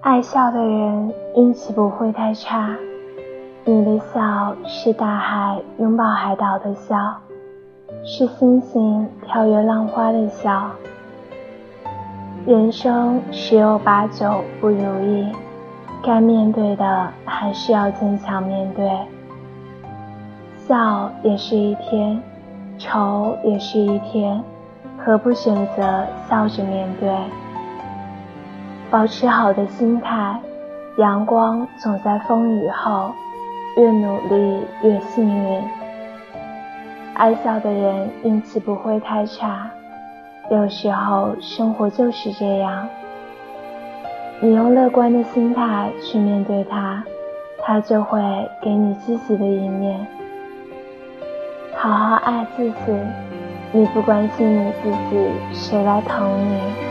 爱笑的人运气不会太差。你的笑是大海拥抱海岛的笑，是星星跳跃浪花的笑。人生十有八九不如意，该面对的还是要坚强面对。笑也是一天，愁也是一天，何不选择笑着面对？保持好的心态，阳光总在风雨后。越努力越幸运，爱笑的人运气不会太差。有时候生活就是这样，你用乐观的心态去面对它，它就会给你积极的一面。好好爱自己，你不关心你自己，谁来疼你？